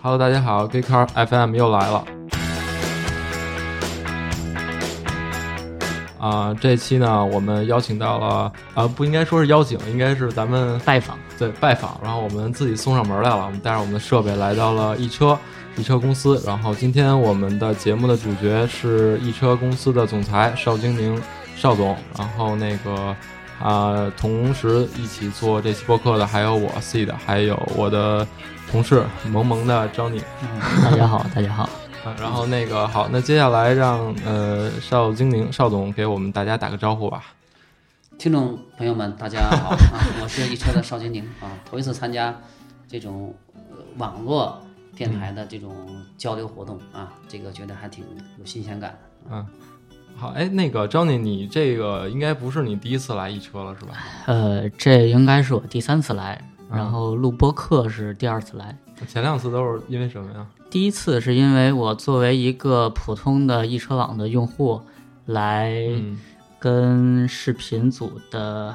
Hello，大家好，Gay Car FM 又来了。啊、这期呢，我们邀请到了，啊、不应该说是邀请，应该是咱们拜访，对拜访，然后我们自己送上门来了，我们带着我们的设备来到了易车，易车公司。然后今天我们的节目的主角是易车公司的总裁邵晶宁邵总，然后那个啊、同时一起做这期播客的还有我 C 的，还有我的同事萌萌的 Johnny。嗯，大家好，大家好。啊，然后那个好，那接下来让呃邵京宁邵总给我们大家打个招呼吧。听众朋友们，大家好啊！我是一车的邵金宁啊，头一次参加这种、呃、网络电台的这种交流活动啊，这个觉得还挺有新鲜感的。嗯，好，哎，那个 Johnny，你这个应该不是你第一次来易车了是吧？呃，这应该是我第三次来，嗯然后录播课是第二次来。前两次都是因为什么呀？第一次是因为我作为一个普通的易车网的用户，来嗯跟视频组的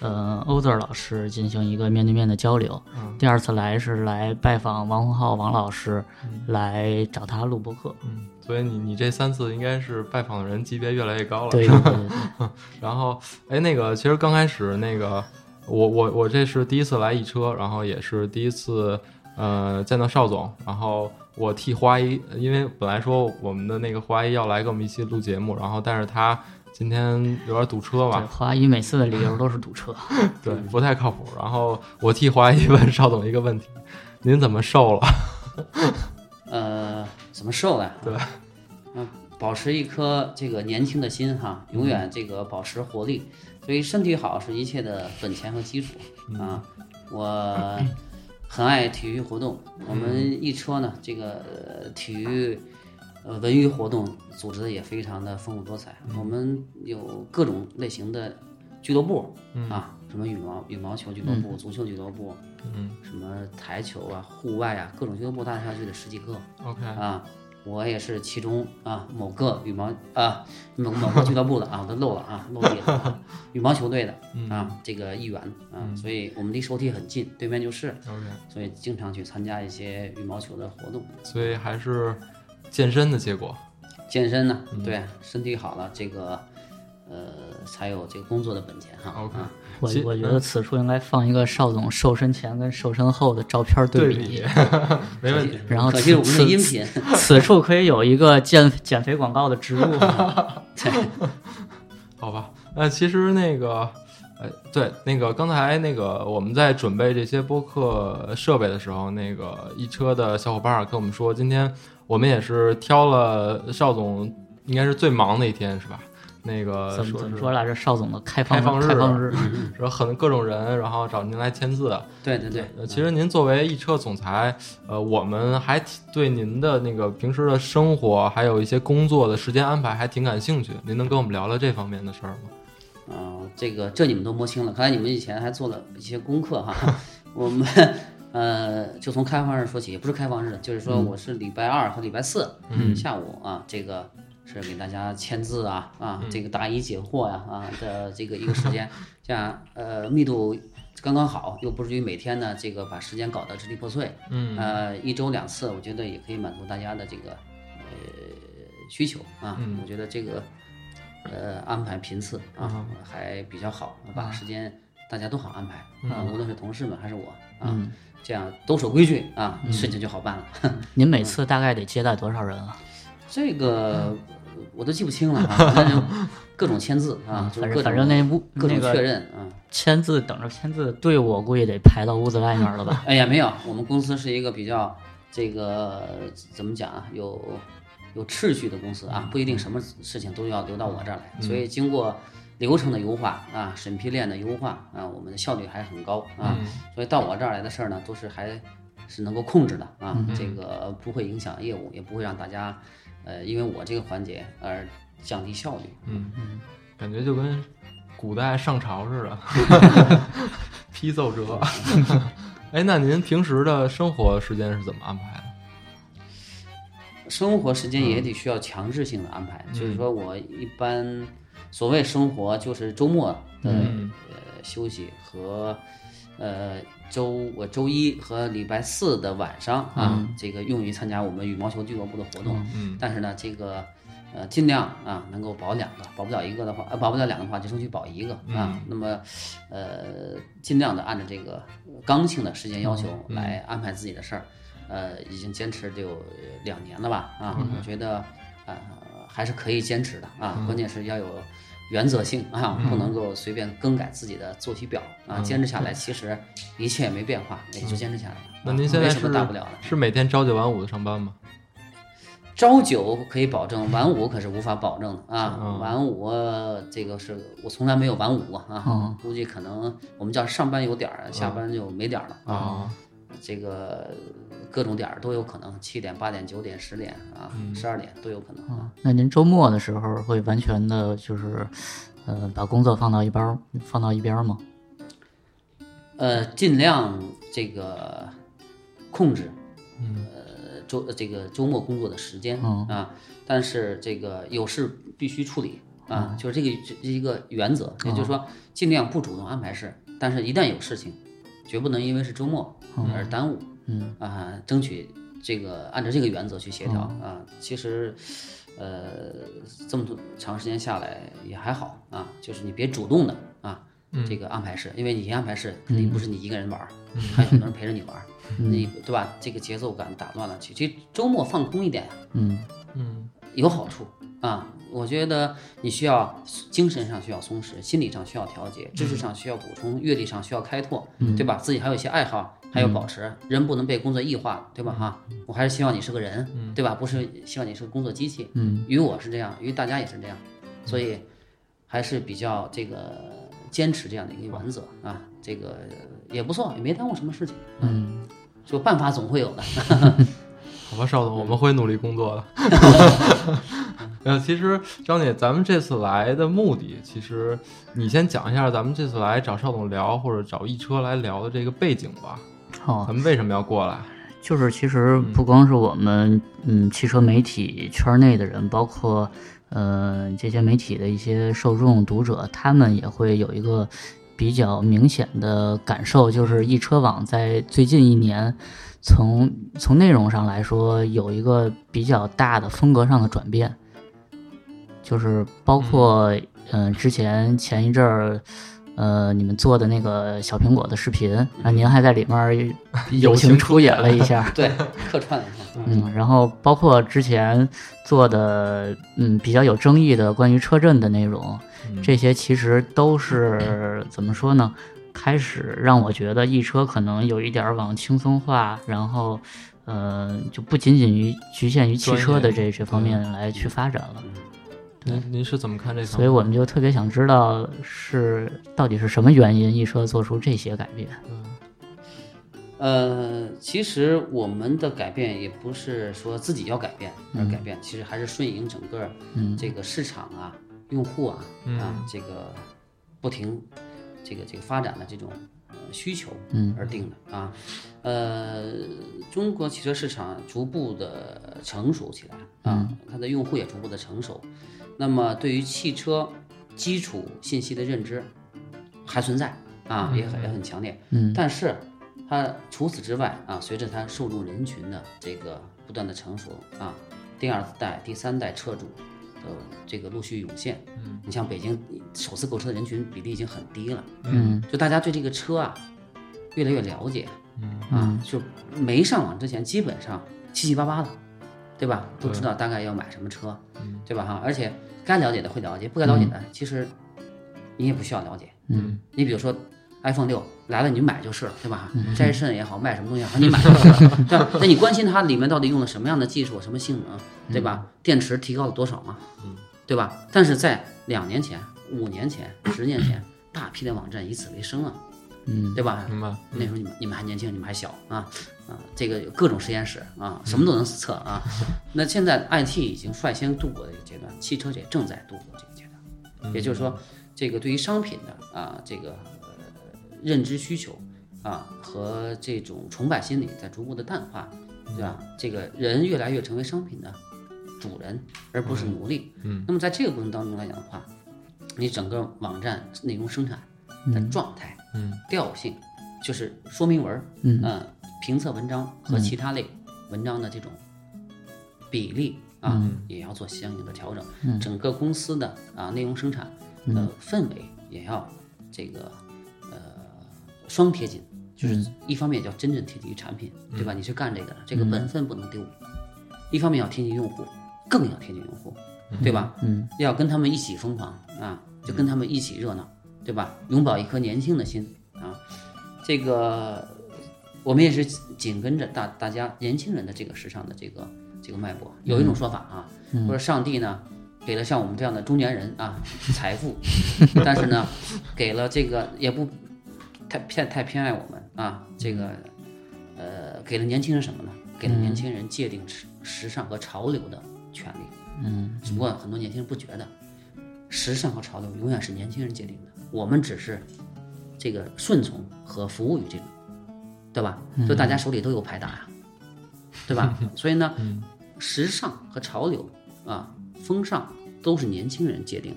呃欧 z 老师进行一个面对面的交流。嗯第二次来是来拜访王洪浩王老师，来找他录播课。嗯，所以你你这三次应该是拜访的人级别越来越高了。对是吧对对 对，然后，哎，那个，其实刚开始那个，我我我这是第一次来易车，然后也是第一次呃见到邵总，然后我替花一，因为本来说我们的那个花一要来跟我们一起录节目，然后但是他今天有点堵车对嘛，华谊每次的理由都是堵车。对，不太靠谱。然后我替华谊问邵总一个问题：您怎么瘦了？呃，怎么瘦的？对，嗯、保持一颗这个年轻的心哈，永远这个保持活力。所以身体好是一切的本钱和基础啊。我很爱体育活动，我们一车呢，这个呃体育呃文娱活动组织的也非常的丰富多彩。我们有各种类型的俱乐部啊，什么羽毛羽毛球俱乐部、足球俱乐部，嗯什么台球啊、户外啊，各种俱乐部大大小小的十几个，OK，啊。我也是其中啊某个羽毛啊某某个俱乐部的啊，我都漏了啊，漏地了啊。羽毛球队的 啊，这个一员啊，所以我们离首体很近，对面就是，OK，所以经常去参加一些羽毛球的活动。所以还是健身的结果。健身呢，对，身体好了，这个呃才有这个工作的本钱哈。OK 啊我我觉得此处应该放一个邵总瘦身前跟瘦身后的照片对比，比，没问题。然后可惜我们此是音频，此处可以有一个减减肥广告的植入。好吧，那其实那个，呃，对，那个刚才那个我们在准备这些播客设备的时候，那个一车的小伙伴儿跟我们说，今天我们也是挑了邵总应该是最忙的一天，是吧？那个怎么说是怎么说来着？邵总的开放开放日开放日，说很各种人，然后找您来签字。对对对呃，，其实您作为一车总裁，呃，我们还挺对您的那个平时的生活，还有一些工作的时间安排还挺感兴趣。您能跟我们聊聊这方面的事儿吗？啊、这个这你们都摸清了，看来你们以前还做了一些功课哈。我们呃，就从开放日说起，也不是开放日，就是说我是礼拜二和礼拜四、下午啊，这个是给大家签字啊啊，这个答疑解惑呀啊的这个一个时间，这样呃密度刚刚好，又不至于每天呢这个把时间搞得支离破碎。嗯。呃，一周两次，我觉得也可以满足大家的这个呃需求啊。嗯。我觉得这个呃安排频次啊、还比较好，把时间大家都好安排啊，无论是同事们还是我啊，这样都守规矩啊，事情就好办了。您每次大概得接待多少人啊？这个我都记不清了啊，各种签字啊，反正反正那屋各种确认啊。签字等着签字的队伍，我估计得排到屋子外面了吧？哎呀，没有，我们公司是一个比较这个怎么讲啊，有有秩序的公司啊，不一定什么事情都要留到我这儿来，所以经过流程的优化啊，审批链的优化啊，我们的效率还很高啊，所以到我这儿来的事儿呢，都是还是能够控制的啊，这个不会影响业务，也不会让大家呃因为我这个环节而降低效率。嗯感觉就跟古代上朝似的，批奏折。哎，那您平时的生活时间是怎么安排的？生活时间也得需要强制性的安排，就是说我一般所谓生活就是周末的、呃休息和呃周我周一和礼拜四的晚上啊，这个用于参加我们羽毛球俱乐部的活动。嗯但是呢，这个呃尽量啊能够保两个，保不了一个的话，呃保不了两个的话，就争取保一个啊。那么呃尽量的按照这个刚性的时间要求来安排自己的事儿。呃，已经坚持得有两年了吧啊，我觉得呃还是可以坚持的啊，关键是要有。原则性啊，不能够随便更改自己的作息表啊！坚持下来，其实一切也没变化，也就坚持下来了。那您现在没什是么大不了的。是每天朝九晚五的上班吗？朝九可以保证，晚五可是无法保证的啊！嗯晚五这个是我从来没有晚五过啊，嗯估计可能我们叫上班有点儿，下班就没点儿了啊，这个各种点儿都有可能，七点、八点、九点、十点啊，十二点都有可能啊。那您周末的时候会完全的，就是，呃，把工作放到一边儿，放到一边儿吗？呃，尽量这个控制，呃周这个周末工作的时间、嗯啊，但是这个有事必须处理啊，就是这个这一个原则，也就是说尽量不主动安排事，但是一旦有事情，绝不能因为是周末而耽误，嗯。啊，争取这个按照这个原则去协调啊，其实。呃，这么多长时间下来也还好啊，就是你别主动的啊，这个安排事，因为你一安排事，肯定不是你一个人玩儿，还有很多人陪着你玩儿，你对吧？这个节奏感打乱了，其实周末放空一点，嗯。嗯。有好处啊。我觉得你需要精神上需要松弛，心理上需要调节，知识上需要补充，阅历上需要开拓，对吧？自己还有一些爱好，还要保持，人不能被工作异化，对吧？哈，我还是希望你是个人，对吧？不是希望你是个工作机器。嗯，于我是这样，于大家也是这样，所以还是比较这个坚持这样的一个原则啊，这个也不错，也没耽误什么事情。嗯，就办法总会有的。好吧，邵总，我们会努力工作的。呃，其实张姐，咱们这次来的目的，其实你先讲一下咱们这次来找邵总聊，或者找易车来聊的这个背景吧。哦，咱们为什么要过来？就是其实不光是我们，嗯，汽车媒体圈内的人，包括呃这些媒体的一些受众读者，他们也会有一个比较明显的感受，就是易车网在最近一年，从从内容上来说，有一个比较大的风格上的转变，就是包括嗯、呃之前前一阵儿。呃，你们做的那个小苹果的视频，啊，您还在里面 友情出演了一下，对，客串了一下。嗯，然后包括之前做的，嗯，比较有争议的关于车震的内容，这些其实都是怎么说呢？开始让我觉得易车可能有一点儿往轻松化，然后，呃，就不仅仅于局限于汽车的这这方面来去发展了。您您是怎么看这个？所以我们就特别想知道是到底是什么原因，一车做出这些改变。嗯呃，其实我们的改变也不是说自己要改变而改变，其实还是顺应整个这个市场啊、用户啊啊这个不停这个这个发展的这种呃需求而定的啊。呃，中国汽车市场逐步的成熟起来啊，它的用户也逐步的成熟。那么对于汽车基础信息的认知还存在啊，也很也很强烈。嗯，但是它除此之外啊，随着它受众人群的这个不断的成熟啊，第二代、第三代车主的这个陆续涌现。嗯，你像北京首次购车的人群比例已经很低了。嗯，就大家对这个车啊越来越了解。嗯啊，就没上网之前基本上七七八八的，对吧？都知道大概要买什么车，对吧？哈，而且该了解的会了解，不该了解的其实你也不需要了解。嗯，你比如说 iPhone 六来了，你就买就是了，对吧？摘肾也好，卖什么东西也好，你买 就是了，对吧？那你关心它里面到底用了什么样的技术、什么性能，对吧？电池提高了多少嘛？嗯？对吧？但是在两年前、五年前、十年前，大批的网站以此为生啊，嗯，对吧？明白？那时候你们你们还年轻，你们还小啊啊，这个有各种实验室啊，什么都能测啊。那现在 IT 已经率先度过这个阶段，汽车也正在度过这个阶段。也就是说，这个对于商品的啊这个呃认知需求啊和这种崇拜心理在逐步的淡化，对吧？这个人越来越成为商品的主人，而不是奴隶。嗯。那么在这个过程当中来讲的话，你整个网站内容生产的状态、嗯调性，就是说明文儿，嗯呃评测文章和其他类文章的这种比例啊，也要做相应的调整。整个公司的啊内容生产的氛围也要这个呃双贴紧，就是一方面叫真正贴近于产品，对吧？你是干这个的，这个本分不能丢；一方面要贴近用户，更要贴近用户，对吧？嗯，要跟他们一起疯狂啊，就跟他们一起热闹，对吧？永葆一颗年轻的心啊，这个我们也是紧跟着大大家年轻人的这个时尚的这个这个脉搏。有一种说法啊，说上帝呢给了像我们这样的中年人啊财富，但是呢给了这个也不太偏太偏爱我们啊，这个呃给了年轻人什么呢？给了年轻人界定时时尚和潮流的权利。嗯，只不过很多年轻人不觉得，时尚和潮流永远是年轻人界定的，我们只是这个顺从和服务于这种，对吧？所以大家手里都有牌打呀，对吧？所以呢，时尚和潮流啊，风尚都是年轻人界定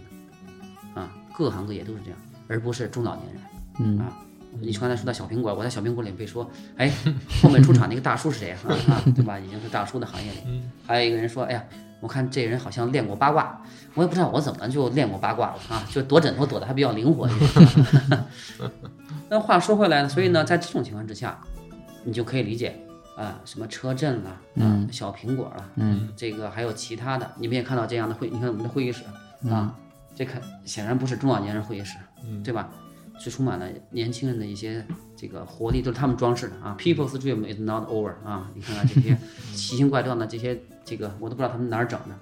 的，啊，各行各业都是这样，而不是中老年人。嗯啊，你刚才说到小苹果，我在小苹果里被说，哎，后面出场那个大叔是谁啊？啊，对吧？已经是大叔的行业里。还有一个人说，哎呀，我看这人好像练过八卦，我也不知道我怎么就练过八卦了啊，就躲枕头躲得还比较灵活一点。那话说回来呢，所以呢，在这种情况之下，你就可以理解啊，什么车震了，啊，小苹果了，嗯，这个还有其他的，你们也看到这样的会，你看我们的会议室啊，这看显然不是中老年人会议室，对吧？是充满了年轻人的一些这个活力，都是他们装饰的啊。People's dream is not over 啊！你看看这些 奇形怪状的这些这个，我都不知道他们哪儿整的，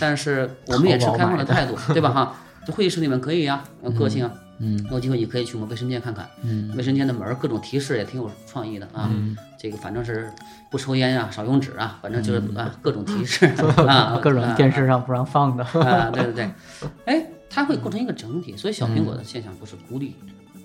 但是我们也持开放的态度，对吧？哈，这会议室里面可以啊、有个性啊。嗯，有机会你可以去我们卫生间看看，嗯，卫生间的门儿各种提示也挺有创意的啊。这个反正是不抽烟呀、少用纸啊，反正就是啊各种提示 啊，各种啊电视上不让放的。啊，对对对，哎，它会构成一个整体，所以小苹果的现象不是孤立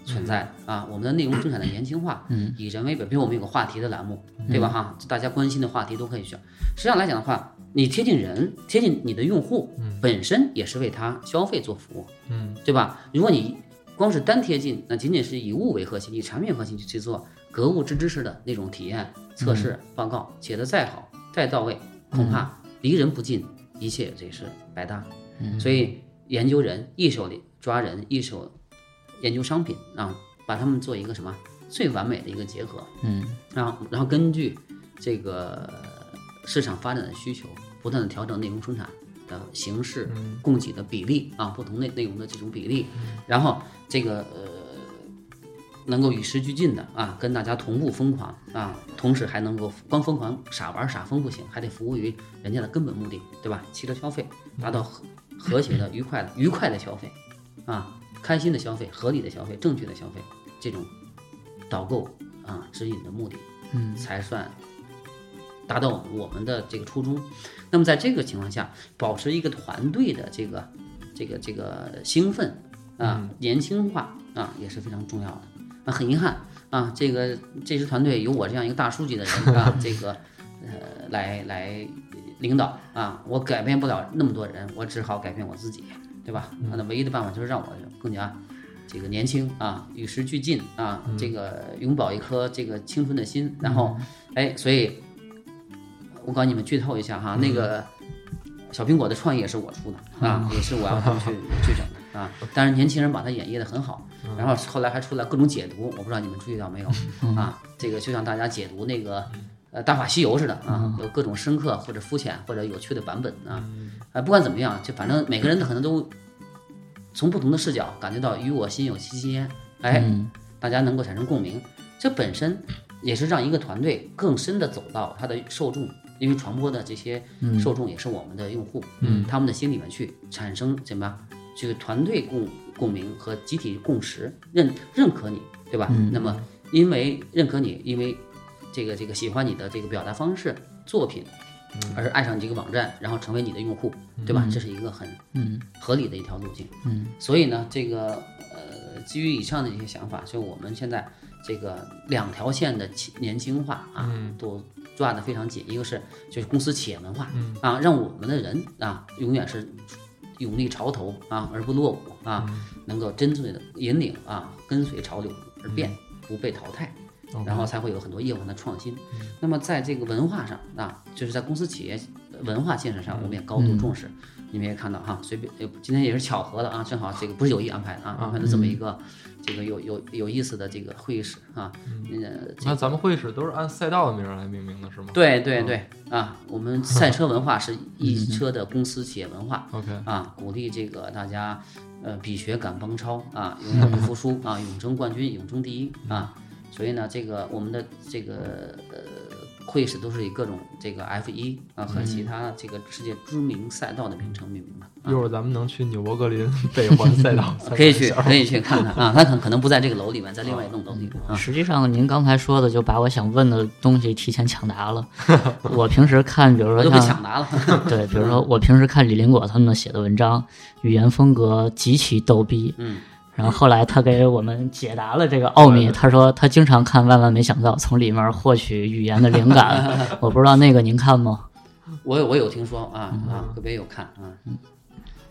存在的啊。我们的内容生产的年轻化，嗯，以人为本，比如我们有个话题的栏目，对吧？哈，大家关心的话题都可以选。实际上来讲的话，你贴近人，贴近你的用户，本身也是为他消费做服务，嗯，对吧？如果你光是单贴近，那仅仅是以物为核心，以产品核心去去做格物致知式的那种体验测试报告，写的再好再到位，恐怕离人不近，一切也是白搭。所以研究人，一手里抓人，一手研究商品啊，把他们做一个什么最完美的一个结合，嗯，然后然后根据这个市场发展的需求，不断的调整内容生产的形式、供给的比例啊，不同内内容的这种比例，然后这个呃能够与时俱进的啊，跟大家同步疯狂啊，同时还能够光疯狂傻玩傻疯不行，还得服务于人家的根本目的，对吧？汽车消费达到和和谐的、愉快的、愉快的消费啊，开心的消费、合理的消费、正确的消费，这种导购啊指引的目的，嗯，才算达到我们的这个初衷。那么在这个情况下，保持一个团队的这个这个这个兴奋啊、年轻化啊也是非常重要的。啊，很遗憾啊，这个这支团队有我这样一个大书记的人啊，这个呃来来领导啊，我改变不了那么多人，我只好改变我自己，对吧？那唯一的办法就是让我更加这个年轻啊，与时俱进啊，这个永葆一颗这个青春的心，然后哎，所以我告诉你们剧透一下哈，那个小苹果的创意也是我出的啊，也是我要他们去 去整的啊。但是年轻人把它演绎的很好，然后后来还出来各种解读，我不知道你们注意到没有啊？这个就像大家解读那个呃《大话西游》似的啊，有各种深刻或者肤浅或者有趣的版本啊。啊，不管怎么样，就反正每个人可能都从不同的视角感觉到与我心有戚戚焉，哎，大家能够产生共鸣，这本身也是让一个团队更深的走到他的受众，因为传播的这些受众也是我们的用户，嗯，他们的心里面去产生什么这个团队共共鸣和集体共识，认认可你，对吧？那么因为认可你，因为这个这个喜欢你的这个表达方式、作品，而爱上你这个网站，然后成为你的用户，对吧？这是一个很嗯。合理的一条路径。嗯，所以呢，这个呃，基于以上的一些想法，所以我们现在这个两条线的轻年轻化啊，都抓得非常紧。一个是就是公司企业文化、啊，让我们的人啊永远是勇立潮头啊而不落伍啊，能够真正的引领啊跟随潮流而变，不被淘汰。然后才会有很多业务上的创新。那么在这个文化上啊，就是在公司企业文化建设上，我们也高度重视。你们也看到哈，随便呃今天也是巧合的啊，正好这个不是有意安排的啊，安排的这么一个这个有有有意思的这个会议室啊。嗯，那咱们会议室都是按赛道的名儿来命名的，是吗？对对对啊，我们赛车文化是 一车的公司企业文化。OK，啊，鼓励这个大家呃比学赶帮超啊，永远不服输啊，永争冠军，永争第一啊。所以呢，这个我们的这个呃会议室都是以各种这个 F 一啊和其他这个世界知名赛道的名称命名的。一会儿咱们能去纽博格林北环赛道 可以去，可以去看看啊。他可可能不在这个楼里面，在另外一栋楼里面啊。实际上，您刚才说的就把我想问的东西提前抢答了。我平时看，比如说像抢答了。对，比如说我平时看李林果他们写的文章，语言风格极其逗逼。嗯。然后后来他给我们解答了这个奥秘，他说他经常看《万万没想到》，从里面获取语言的灵感。我不知道那个您看吗？我有我有听说啊啊，个别有看啊。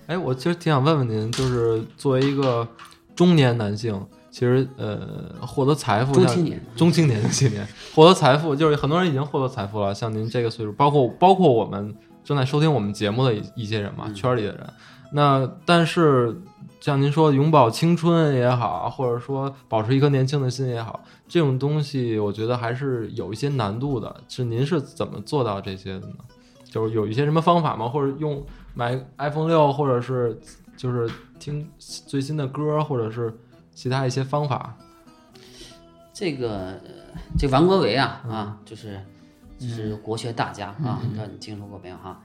哎，我其实挺想问问您，就是作为一个中年男性，其实呃，获得财富，中青年，中青年，中青年获得财富，就是很多人已经获得财富了。像您这个岁数，包括包括我们正在收听我们节目的一一些人嘛，嗯圈里的人。那但是像您说永葆青春也好，或者说保持一颗年轻的心也好，这种东西我觉得还是有一些难度的。是您是怎么做到这些的呢？就是有一些什么方法吗？或者用买 iPhone 六，或者是就是听最新的歌，或者是其他一些方法？这个这王国维啊啊，就是就是国学大家啊，不知道你听说过没有哈？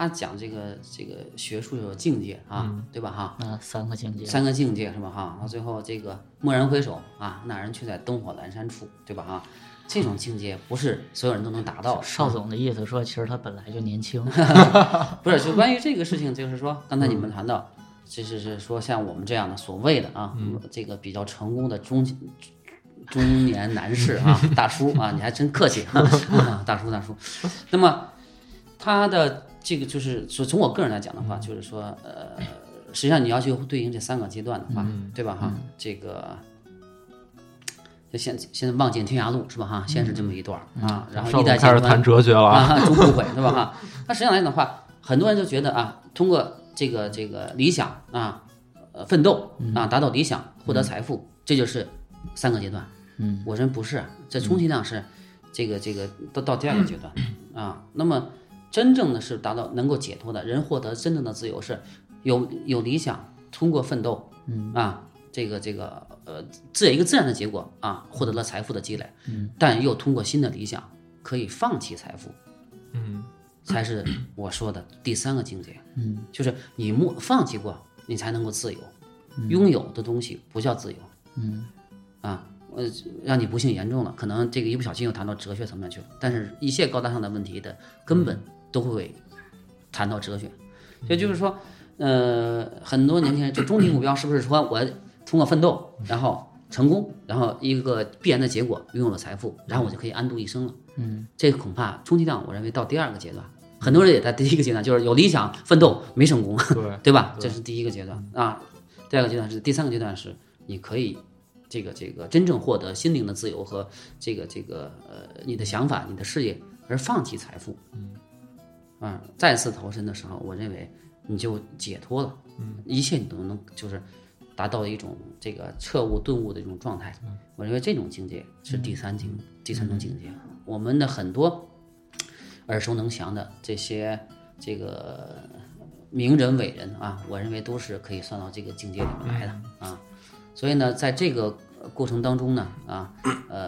他讲这个这个学术有境界啊，对吧哈？那三个境界，三个境界是吧哈？到最后这个蓦然回首啊，那人却在灯火阑珊处，对吧哈？这种境界不是所有人都能达到的。邵总的意思说，其实他本来就年轻。不是，就关于这个事情，就是说，刚才你们谈到，其实是说像我们这样的所谓的啊，这个比较成功的中中年男士啊，大叔啊，你还真客气啊，大叔大叔。那么他的这个就是说，从我个人来讲的话，就是说，呃，实际上你要去对应这三个阶段的话，对吧哈？这个。就现现在望尽天涯路是吧哈？先是这么一段儿啊，然后一代乾坤开始谈哲学了终不悔，是 吧哈？那实际上来讲的话，很多人就觉得啊，通过这个这个理想啊，呃，奋斗啊，达到理想，获得财富，这就是三个阶段。嗯，我认不是，这充其量是这个这个到到第二个阶段啊。那么真正的是达到能够解脱的人，获得真正的自由，是有有理想，通过奋斗，嗯啊，这个这个呃，这一个自然的结果啊，获得了财富的积累，嗯，但又通过新的理想可以放弃财富，嗯，才是我说的第三个境界。嗯，就是你莫放弃过，你才能够自由。拥有的东西不叫自由。嗯，啊，呃，让你不幸严重了，可能这个一不小心又谈到哲学层面去了。但是，一切高大上的问题的根本都会谈到哲学。也就是说，呃，很多年轻人就终极目标是不是说我通过奋斗，然后成功，然后一个必然的结果拥有了财富，然后我就可以安度一生了？嗯，这个恐怕充其量我认为到第二个阶段，很多人也在第一个阶段，就是有理想奋斗没成功，对，对吧？这是第一个阶段啊。第二个阶段是第三个阶段是你可以这个这个真正获得心灵的自由和这个这个呃你的想法、你的事业，而放弃财富。嗯，啊，再次投身的时候，我认为你就解脱了。嗯，一切你都能就是达到一种这个彻悟顿悟的一种状态。我认为这种境界是第三境、第三种境界。我们的很多耳熟能详的这些这个名人伟人啊，我认为都是可以算到这个境界里面来的啊。所以呢，在这个过程当中呢，啊，呃，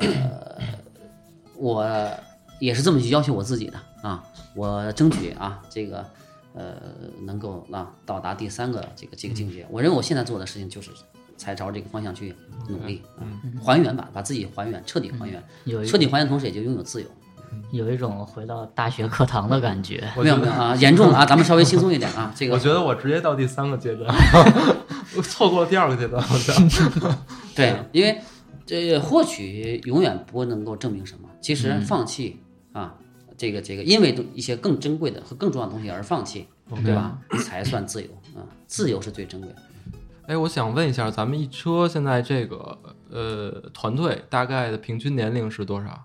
我也是这么去要求我自己的啊，我争取啊，这个呃，能够啊到达第三个这个这个境界。我认为我现在做的事情就是才朝着这个方向去努力啊，还原吧，把自己还原，彻底还原，有彻底还原，同时也就拥有自由。有一种回到大学课堂的感觉。没有没有啊，严重了啊，咱们稍微轻松一点啊。这个我觉得我直接到第三个阶段，我 错过了第二个阶段，好像。对，因为这获取永远不能够证明什么，其实放弃啊，这个这个，因为一些更珍贵的和更重要的东西而放弃，对吧？才算自由啊，自由是最珍贵的。哎，我想问一下，咱们一车现在这个呃团队大概的平均年龄是多少？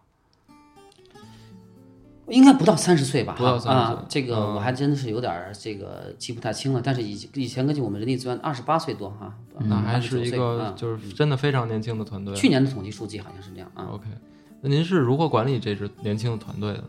应该不到三十岁吧？不到三十岁啊，这个嗯我还真的是有点儿这个记不太清了。但是以以前根据我们人力资源，二十八岁多哈，那还29岁是一个啊就是真的非常年轻的团队。去年的统计数据好像是这样啊。OK，那您是如何管理这支年轻的团队的呢？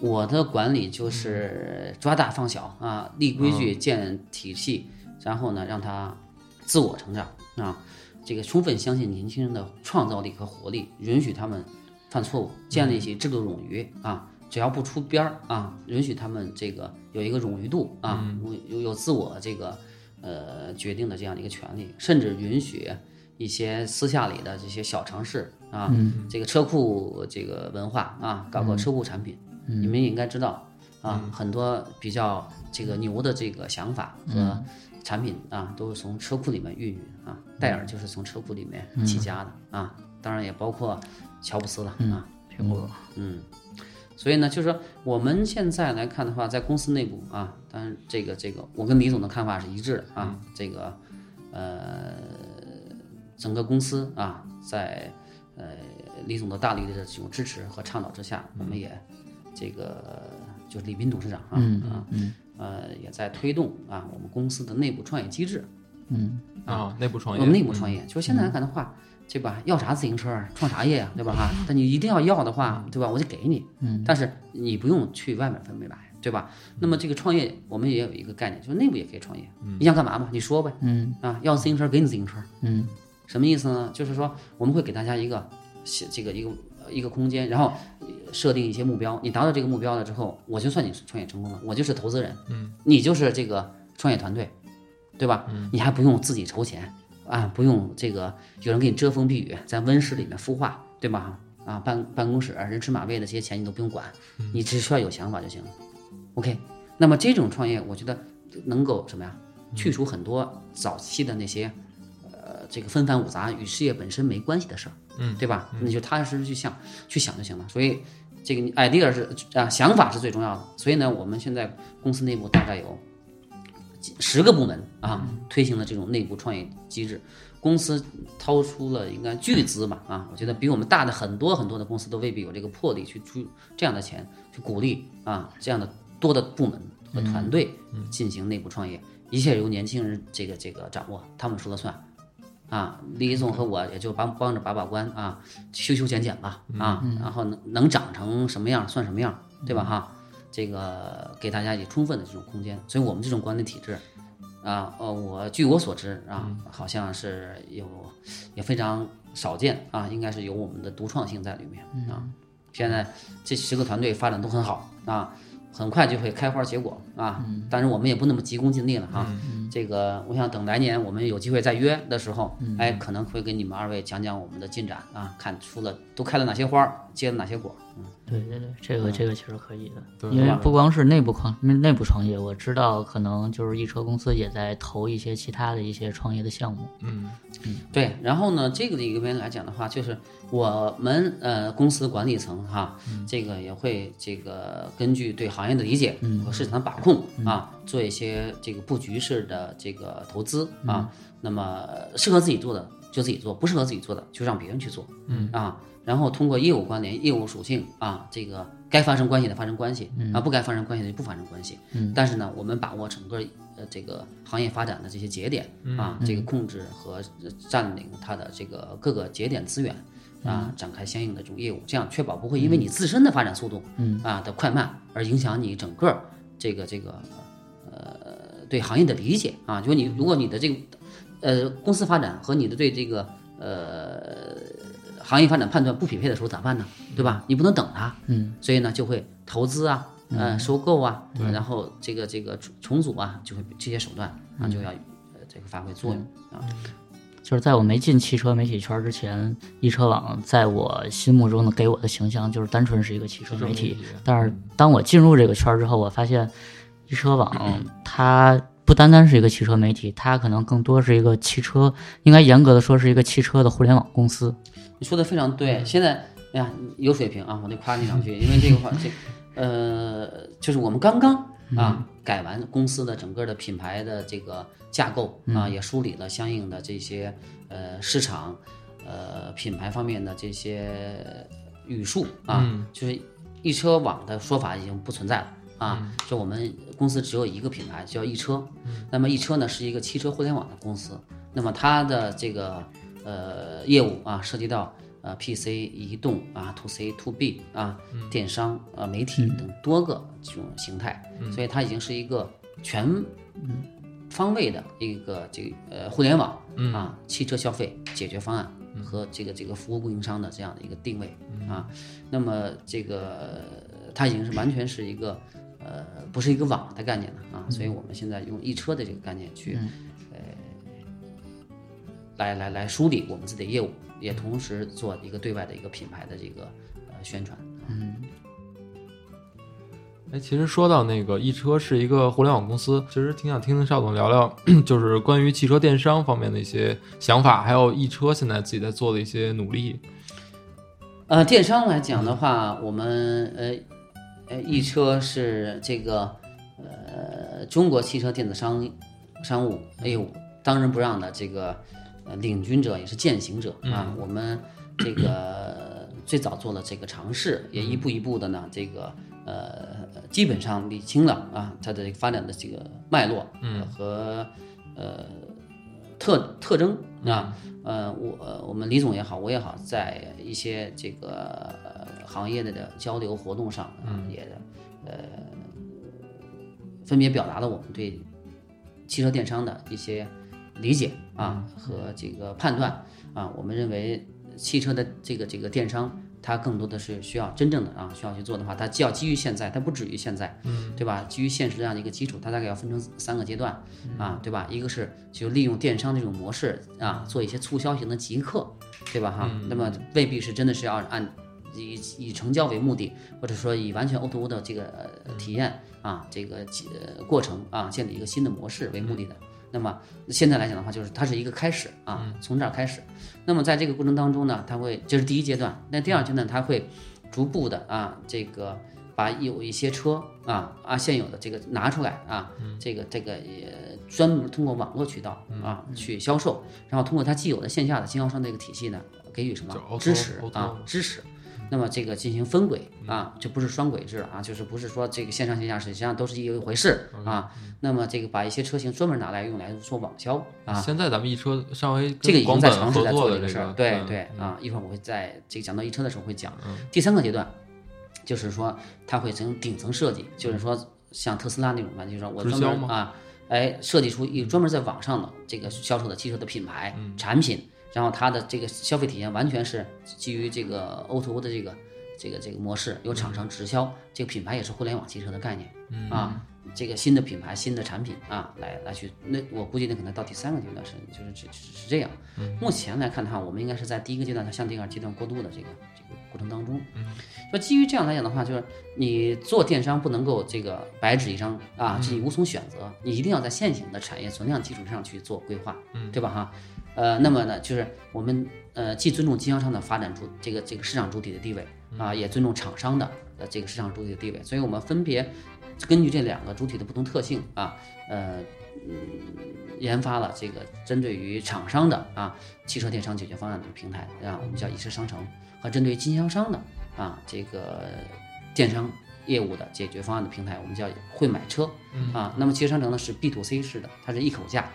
我的管理就是抓大放小啊，立规矩、建体系，然后呢让他自我成长啊，这个充分相信年轻人的创造力和活力，允许他们犯错误，建立起制度冗余啊，只要不出边儿啊，允许他们这个有一个冗余度啊，有有有自我这个呃决定的这样的一个权利，甚至允许一些私下里的这些小尝试啊，这个车库这个文化啊，搞搞车库产品。你们也应该知道啊，很多比较这个牛的这个想法和产品啊，都是从车库里面孕育啊。戴尔就是从车库里面起家的啊，当然也包括乔布斯了啊。苹果，嗯，所以呢，就是说我们现在来看的话，在公司内部啊，当然这个这个，我跟李总的看法是一致的啊。这个呃，整个公司啊，在呃李总的大力的这种支持和倡导之下，我们也这个就是李斌董事长啊、啊呃也在推动啊我们公司的内部创业机制。嗯啊，内部创业我们业。内部创业，就是现在来看的话，对吧？要啥自行车儿，创啥业呀，对吧？哈，但你一定要要的话，对吧？我就给你，嗯，但是你不用去外面分配买，对吧？那么这个创业，我们也有一个概念，就是内部也可以创业。你想干嘛嘛？你说呗，嗯，啊，要自行车给你自行车，嗯，什么意思呢？就是说我们会给大家一个写这个一个一个空间，然后设定一些目标，你达到这个目标了之后，我就算你创业成功了，我就是投资人，嗯，你就是这个创业团队，对吧？你还不用自己筹钱啊，不用这个有人给你遮风避雨，在温室里面孵化，对吧？啊，办办公室人吃马喂的这些钱你都不用管，你只需要有想法就行了。OK，那么这种创业，我觉得能够什么呀？去除很多早期的那些呃这个纷繁复杂与事业本身没关系的事儿，嗯，对吧？你就踏踏实实去想去想就行了。所以这个 idea 是啊，想法是最重要的。所以呢，我们现在公司内部大概有几十个部门啊，推行了这种内部创业机制。公司掏出了应该巨资吧啊，我觉得比我们大的很多很多的公司都未必有这个魄力去出这样的钱去鼓励啊这样的多的部门和团队进行内部创业，一切由年轻人这个这个掌握，他们说了算。啊，李总和我也就帮帮着把把关啊，修修剪剪吧啊，然后能能长成什么样算什么样，对吧哈？这个给大家以充分的这种空间，所以我们这种管理体制，啊，呃，我据我所知啊，好像是有也非常少见啊，应该是有我们的独创性在里面啊。现在这十个团队发展都很好啊，很快就会开花结果啊。但是我们也不那么急功近利了哈。这个我想等来年我们有机会再约的时候，哎，可能会给你们二位讲讲我们的进展啊，看出了都开了哪些花儿，结了哪些果。对对对，这个这个其实可以的，对因为不光是内部创内部创业，我知道可能就是易车公司也在投一些其他的一些创业的项目。嗯嗯对，然后呢，这个里边来讲的话，就是我们呃公司管理层哈，这个也会这个根据对行业的理解和市场的把控啊，做一些这个布局式的这个投资啊。那么适合自己做的就自己做，不适合自己做的就让别人去做，嗯啊。然后通过业务关联、业务属性啊，这个该发生关系的发生关系啊，不该发生关系的就不发生关系。嗯，但是呢，我们把握整个呃这个行业发展的这些节点啊，这个控制和占领它的这个各个节点资源啊，展开相应的这种业务，这样确保不会因为你自身的发展速度嗯。啊的快慢而影响你整个这个这个呃对行业的理解啊。就你如果你的这个呃公司发展和你的对这个呃行业发展判断不匹配的时候咋办呢？对吧？你不能等它，嗯，所以呢就会投资啊，呃，收购啊，然后这个这个重重组啊，就会这些手段啊就要呃这个发挥作用啊。就是在我没进汽车媒体圈之前，易车网在我心目中的给我的形象就是单纯是一个汽车媒体。但是当我进入这个圈之后，我发现易车网 它不单单是一个汽车媒体，它可能更多是一个汽车，应该严格的说是一个汽车的互联网公司。你说的非常对，现在哎呀有水平啊，我得夸你两句，因为这个话这呃就是我们刚刚啊，改完公司的整个的品牌的这个架构啊，也梳理了相应的这些呃市场呃品牌方面的这些语数啊，就是易车网的说法已经不存在了。啊，就我们公司只有一个品牌，叫易车。那么易车呢是一个汽车互联网的公司，那么它的这个呃业务啊，涉及到呃 PC、移动啊、To C、To B 啊、电商啊、媒体等多个这种形态，所以它已经是一个全方位的一个这个呃互联网啊汽车消费解决方案和这个这个服务供应商的这样的一个定位啊。那么这个它已经是完全是一个。呃，不是一个网的概念了啊，所以我们现在用易车的这个概念去，呃，来来来梳理我们自己的业务，也同时做一个对外的一个品牌的这个呃宣传。嗯，哎，其实说到那个易车是一个互联网公司，其实挺想听听邵总聊聊，就是关于汽车电商方面的一些想法，还有易车现在自己在做的一些努力。呃，电商来讲的话，我们呃。呃，易车是这个呃中国汽车电子商商务哎呦当仁不让的这个呃领军者，也是践行者啊。我们这个最早做了这个尝试，也一步一步的呢，这个呃基本上理清了啊它的发展的这个脉络和呃特特征啊。呃，我我们李总也好，我也好，在一些这个行业的的交流活动上啊，也呃分别表达了我们对汽车电商的一些理解啊和这个判断啊。我们认为汽车的这个这个电商。它更多的是需要真正的啊，需要去做的话，它既要基于现在，它不止于现在，嗯，对吧？基于现实这样的一个基础，它大概要分成三个阶段啊，对吧？一个是就利用电商这种模式啊，做一些促销型的极客，对吧？哈，那么未必是真的是要按以以成交为目的，或者说以完全 O2O 的这个体验啊，这个过程啊，建立一个新的模式为目的的。那么现在来讲的话，就是它是一个开始啊，从这儿开始。那么在这个过程当中呢，它会这是第一阶段。那第二阶段，它会逐步的啊，这个把有一些车啊啊现有的这个拿出来啊，这个这个也专门通过网络渠道啊去销售，然后通过它既有的线下的经销商这个体系呢，给予什么支持啊支持。那么这个进行分轨啊，就不是双轨制了啊，就是不是说这个线上线下实际上都是一一回事啊。那么这个把一些车型专门拿来用来做网销啊。现在咱们一车稍微这个已经在尝试在做这个事儿，对对啊。一会儿我会在这个讲到一车的时候会讲。第三个阶段就是说它会从顶层设计，就是说像特斯拉那种嘛，就是说我专门啊，哎设计出一专门在网上的这个销售的汽车的品牌产品。然后它的这个消费体验完全是基于这个 O2O 的这个这个这个模式，由厂商直销，这个品牌也是互联网汽车的概念啊，这个新的品牌、新的产品啊，来来去，那我估计那可能到第三个阶段是就是是是这样。目前来看的话，我们应该是在第一个阶段它向第二阶段过渡的这个这个过程当中。说基于这样来讲的话，就是你做电商不能够这个白纸一张啊，你无从选择，你一定要在现行的产业存量基础上去做规划，对吧？哈。呃，那么呢，就是我们呃既尊重经销商的发展主这个这个市场主体的地位啊，也尊重厂商的呃这个市场主体的地位，所以我们分别根据这两个主体的不同特性啊，呃嗯研发了这个针对于厂商的啊汽车电商解决方案的平台啊，我们叫易车商城，和针对于经销商的啊这个电商业务的解决方案的平台，我们叫会买车啊。那么汽车商城呢是 B to C 式的，它是一口价。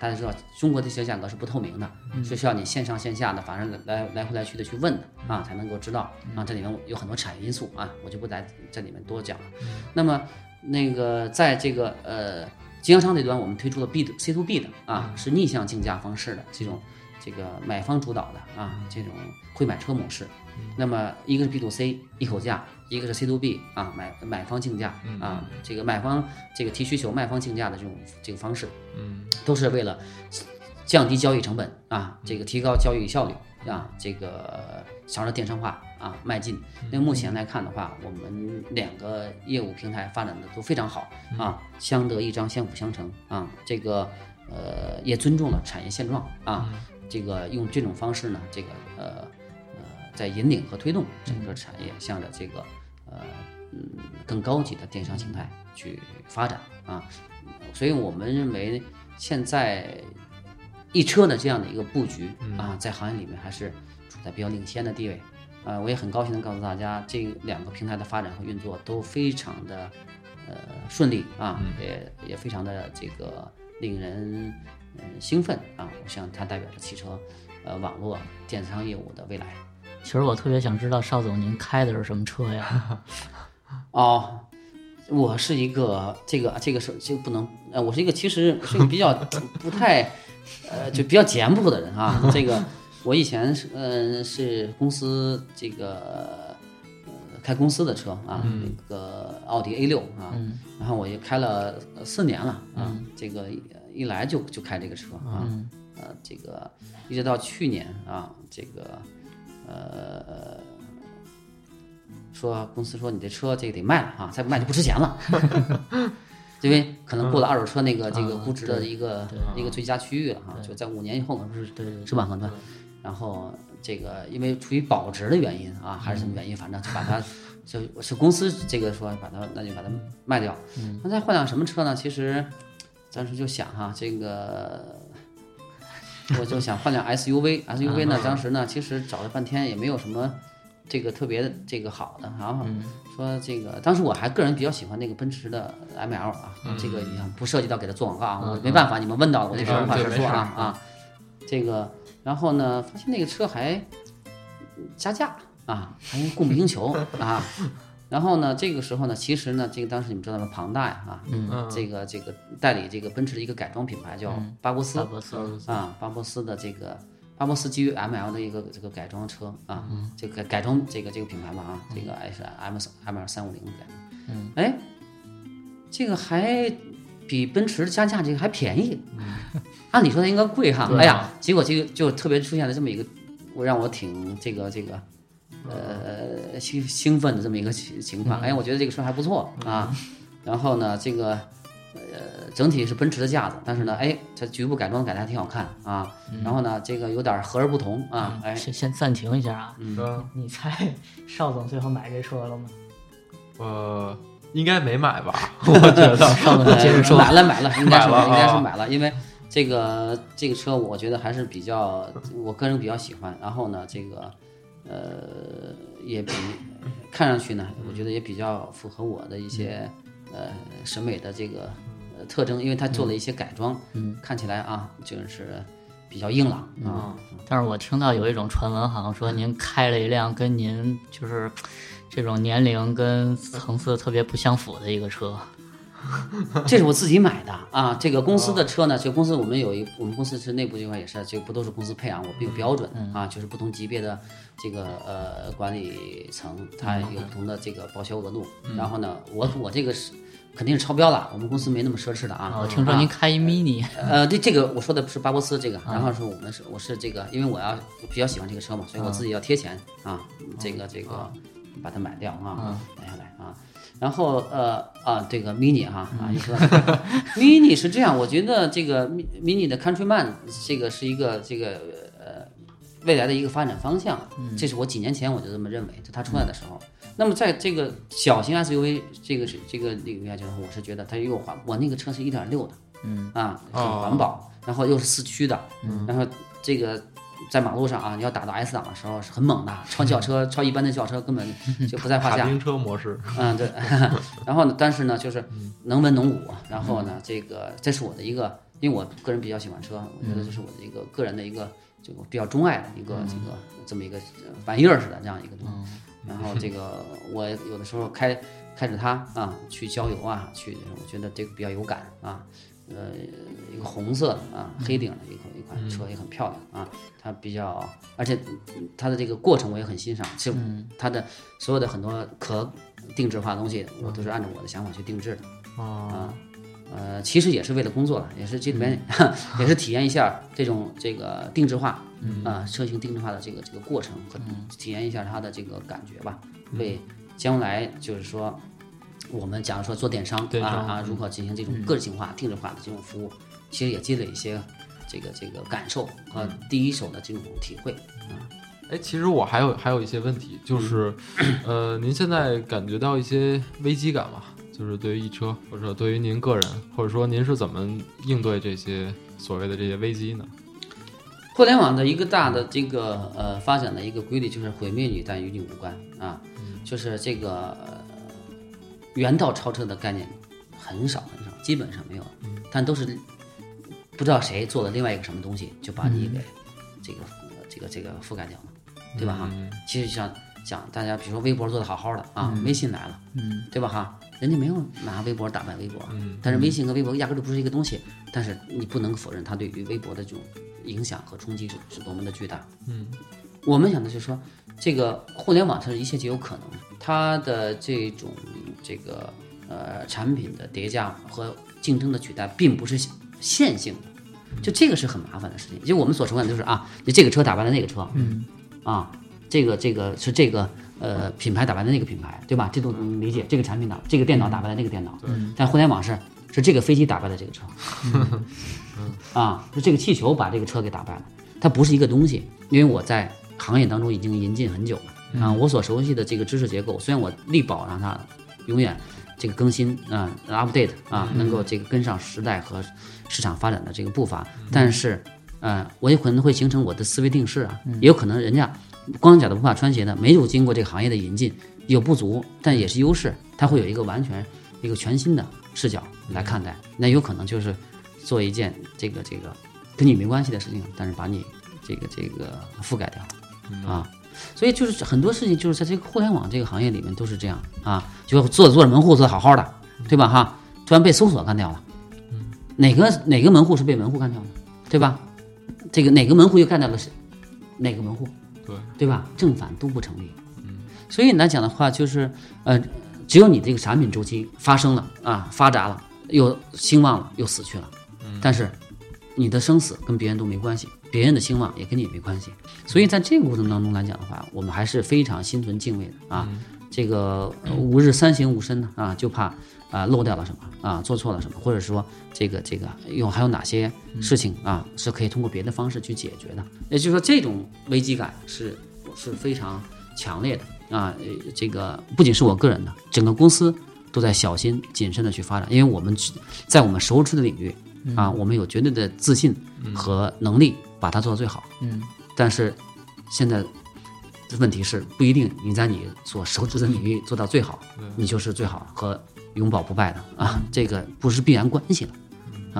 大家知道，中国的一些价格是不透明的，是需要你线上线下的，反正来来回来去的去问的啊，才能够知道啊。这里面有很多产业因素啊，我就不在这里面多讲了。那么，那个在这个呃经销商这端，我们推出了 B 的 C to B 的啊，是逆向竞价方式的这种这个买方主导的啊，这种会买车模式。那么一个是 B to C 一口价，一个是 C to B 啊买买方竞价啊，这个买方这个提需求，卖方竞价的这种这个方式，嗯，都是为了降低交易成本啊，这个提高交易效率啊，这个朝着电商化啊迈进。那目前来看的话，我们两个业务平台发展的都非常好啊，相得益彰，相辅相成啊，这个呃也尊重了产业现状啊，这个用这种方式呢，这个呃。在引领和推动整个产业向着这个呃嗯更高级的电商形态去发展啊。所以我们认为现在易车的这样的一个布局啊，在行业里面还是处在比较领先的地位。啊，我也很高兴的告诉大家，这两个平台的发展和运作都非常的呃顺利啊，也也非常的这个令人嗯兴奋啊。我想它代表着汽车呃网络电商业务的未来。其实我特别想知道邵总您开的是什么车呀？哦，我是一个这个这个是这个不能呃，我是一个其实 是一个比较不太呃就比较简朴的人啊，这个。我以前是嗯是公司这个呃开公司的车啊，那个奥迪 A 六啊，然后我也开了四年了啊，这个一来就就开这个车啊，呃这个一直到去年啊，这个呃说公司说你这车这个得卖了啊，再不卖就不值钱了，因为可能过了二手车那个这个估值的一个一个最佳区域了哈，就在五年以后可能是是吧？可能。然后这个因为出于保值的原因啊，还是什么原因，反正就把它，就是公司这个说把它，那就把它卖掉。那再换辆什么车呢？其实当时就想哈，这个我就想换辆 SUV，SUV 呢，当时呢其实找了半天也没有什么这个特别的这个好的，然后说这个当时我还个人比较喜欢那个奔驰的 ML 啊，这个你看不涉及到给他做广告啊，我没办法，你们问到了，我就实话实说啊啊，这个。然后呢，发现那个车还加价啊，还供不应求 啊。然后呢，这个时候呢，其实呢，这个当时你们知道吗？庞大呀啊，这个这个代理这个奔驰的一个改装品牌叫巴博斯，巴博斯啊，巴博斯的这个巴博斯基于 ML 的一个这个改装车啊，这个改装这个这个品牌嘛啊，这个 S M M L 三五零改装，哎，这个还比奔驰加价这个还便宜。按理说它应该贵哈，哎呀，结果这个就特别出现了这么一个，我让我挺这个这个，呃兴兴奋的这么一个情情况。哎，我觉得这个车还不错啊。然后呢，这个呃整体是奔驰的架子，但是呢，哎，它局部改装改的还挺好看啊。然后呢，这个有点和而不同啊。哎，先先暂停一下啊。嗯。你猜 邵总最后买这车了吗？呃，应该没买吧？我觉得邵总接着说。买了买了，应该是应该是买了，因为。这个这个车我觉得还是比较，我个人比较喜欢。然后呢，这个呃也比看上去呢，我觉得也比较符合我的一些呃审美的这个呃特征，因为它做了一些改装，嗯，看起来啊就是比较硬朗啊。但是我听到有一种传闻，好像说您开了一辆跟您就是这种年龄跟层次特别不相符的一个车。这是我自己买的啊！这个公司的车呢，就公司我们有一，我们公司是内部这块也是，这个不都是公司配啊？我们有标准啊，就是不同级别的这个呃管理层，它有不同的这个报销额度。然后呢，我我这个是肯定是超标了，我们公司没那么奢侈的啊。我听说您开一 mini，呃，这这个我说的是巴博斯这个，然后说我们是我是这个，因为我要比较喜欢这个车嘛，所以我自己要贴钱啊，这个这个把它买掉啊，买下来啊。然后呃啊，这个 mini 哈啊，你说 mini 是这样，我觉得这个 mini 的 Countryman 这个是一个这个呃未来的一个发展方向，这是我几年前我就这么认为，就它出来的时候。那么在这个小型 SUV 这个是这个领域啊，就是我是觉得它又环，我那个车是一点六的，嗯啊，很环保，然后又是四驱的，然后这个。在马路上啊，你要打到 S 档的时候是很猛的，超轿车、超一般的轿车根本就不在话下。卡丁车模式。嗯，对。然后呢，但是呢，就是能文能武。然后呢，这个这是我的一个，因为我个人比较喜欢车，我觉得这是我的一个个人的一个，就比较钟爱的一个这个这么一个玩意儿似的这样一个东西。然后这个我有的时候开开着它啊去郊游啊去，我觉得这个比较有感啊。呃，一个红色的啊，黑顶的一款一款车也很漂亮啊。它比较，而且它的这个过程我也很欣赏。其实它的所有的很多可定制化的东西，我都是按照我的想法去定制的啊。呃，其实也是为了工作了，也是这里面 也是体验一下这种这个定制化啊车型定制化的这个这个过程和体验一下它的这个感觉吧。为将来就是说。我们假如说做电商啊啊，如何进行这种个性化、定制化的这种服务，其实也积累一些这个这个感受和第一手的这种体会啊。哎，其实我还有还有一些问题，就是，呃，您现在感觉到一些危机感吗？就是对于易车，或者说对于您个人，或者说您是怎么应对这些所谓的这些危机呢？互联网的一个大的这个呃发展的一个规律就是毁灭你，但与你无关啊，就是这个、呃、原道超车的概念很少很少，基本上没有，但都是不知道谁做了另外一个什么东西，就把你给这个、呃这个这个覆盖掉了，对吧哈？其实像讲大家比如说微博做的好好的啊，微信来了，嗯，对吧哈？人家没有拿微博打败微博，嗯，但是微信和微博压根就不是一个东西，但是你不能否认它对于微博的这种影响和冲击是是多么的巨大。嗯，我们想的就是说，这个互联网它是一切皆有可能，它的这种这个呃产品的叠加和竞争的取代，并不是线性的，就这个是很麻烦的事情。就我们所说的就是啊，就这个车打败了那个车，嗯，啊，这个这个是这个呃品牌打败了那个品牌，对吧？这都能理解。这个产品打这个电脑打败了那个电脑，但互联网是是这个飞机打败了这个车，啊，是这个气球把这个车给打败了，它不是一个东西。因为我在行业当中已经引进很久了啊，我所熟悉的这个知识结构，虽然我力保让它永远这个更新啊、update 啊，能够这个跟上时代和市场发展的这个步伐，但是呃，我有可能会形成我的思维定式啊，也有可能人家光脚的不怕穿鞋的，没有经过这个行业的引进，有不足，但也是优势，它会有一个完全一个全新的视角来看待，那有可能就是做一件这个这个跟你没关系的事情，但是把你这个这个覆盖掉。啊。所以就是很多事情就是在这个互联网这个行业里面都是这样啊，就做着做着门户做的好好的，对吧哈？突然被搜索干掉了，哪个哪个门户是被门户干掉的，对吧？这个哪个门户又干掉了谁？哪个门户？对对吧？正反都不成立。所以来讲的话，就是呃，只有你这个产品周期发生了啊，发达了，又兴旺了，又死去了。但是你的生死跟别人都没关系，别人的兴旺也跟你没关系。所以在这个过程当中来讲的话，我们还是非常心存敬畏的啊。这个呃吾日三省吾身呢啊，就怕啊漏掉了什么啊，做错了什么，或者说这个这个有还有哪些事情啊是可以通过别的方式去解决的。也就是说，这种危机感是是非常强烈的啊。呃这个不仅是我个人的，整个公司都在小心谨慎的去发展，因为我们在我们熟知的领域啊，我们有绝对的自信和能力把它做到最好。嗯，但是现在问题是不一定你在你所熟知的领域做到最好，你就是最好和永保不败的。啊，这个不是必然关系的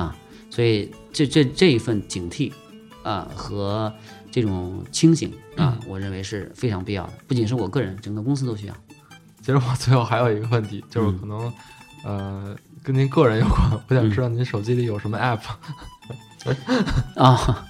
啊，所以这这这一份警惕啊和这种清醒啊，我认为是非常必要的，不仅是我个人，整个公司都需要。其实我最后还有一个问题，就是可能、呃跟您个人有关，我想知道您手机里有什么 app？啊，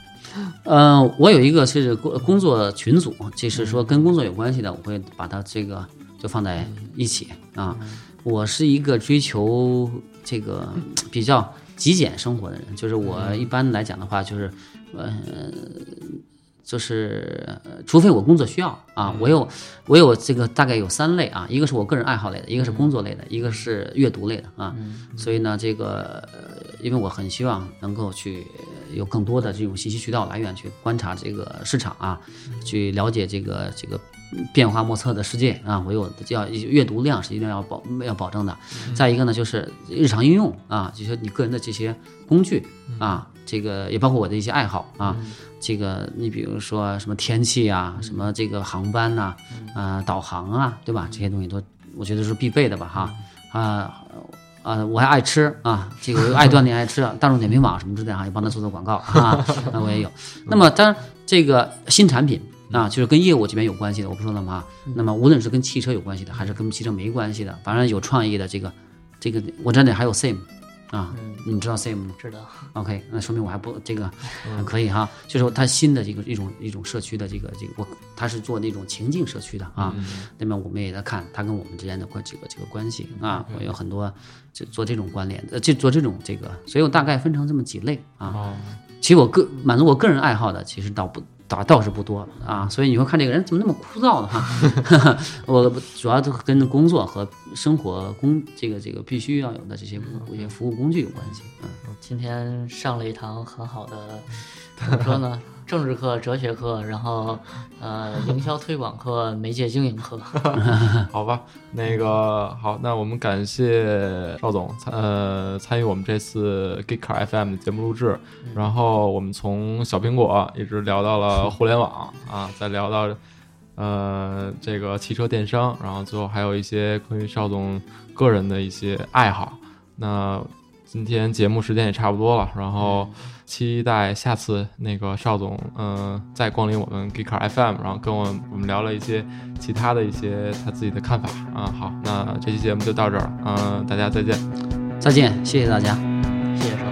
呃，我有一个是工工作群组，就是说跟工作有关系的，我会把它这个就放在一起啊。我是一个追求这个比较极简生活的人，就是我一般来讲的话，就是呃。就是，呃除非我工作需要啊，我有我有这个大概有三类啊，一个是我个人爱好类的，一个是工作类的，一个是阅读类的啊。所以呢，这个呃因为我很希望能够去呃有更多的这种信息渠道来源去观察这个市场啊，去了解这个这个变化莫测的世界啊。我有要阅读量是一定要保要保证的。再一个呢，就是日常应用啊，就是你个人的这些工具啊，这个也包括我的一些爱好啊。这个你比如说什么天气啊，什么这个航班呐、啊，导航啊，对吧？这些东西都我觉得是必备的吧，哈啊啊，我还爱吃啊，这个我又爱锻炼，爱吃，大众点评网什么之类的哈，也帮他做做广告啊，那我也有。那么当然这个新产品啊，就是跟业务这边有关系的，我不说了吗？那么无论是跟汽车有关系的，还是跟汽车没关系的，反正有创意的这个这个，我这里还有 SIM 啊，你知道 SIM 吗？知道。OK，那说明我还不这个还可以哈，就是说它新的这个一种一种社区的这个这个我它是做那种情境社区的啊，那么我们也在看它跟我们之间的关这个这个关系啊，我有很多就做这种关联的，就做这种这个，所以我大概分成这么几类啊。哦，其实我个满足我个人爱好的，其实倒不倒倒是不多啊，所以你会看这个人怎么那么枯燥呢哈。我主要都跟工作和生活工这个这个必须要有的这些一些服务工具有关系。嗯，今天上了一堂很好的，怎么说呢？政治课、哲学课，然后呃营销推广课、媒介经营课。好吧，那个好，那我们感谢邵总参呃参与我们这次 Geeker FM 的节目录制，然后我们从小苹果一直聊到了互联网啊，再聊到呃这个汽车电商，然后最后还有一些关于邵总个人的一些爱好。那今天节目时间也差不多了，然后期待下次那个邵总嗯、再光临我们 Geeker FM，然后跟我我们聊了一些其他的一些他自己的看法啊。好，那这期节目就到这儿，嗯、大家再见。再见，谢谢大家。谢谢收听。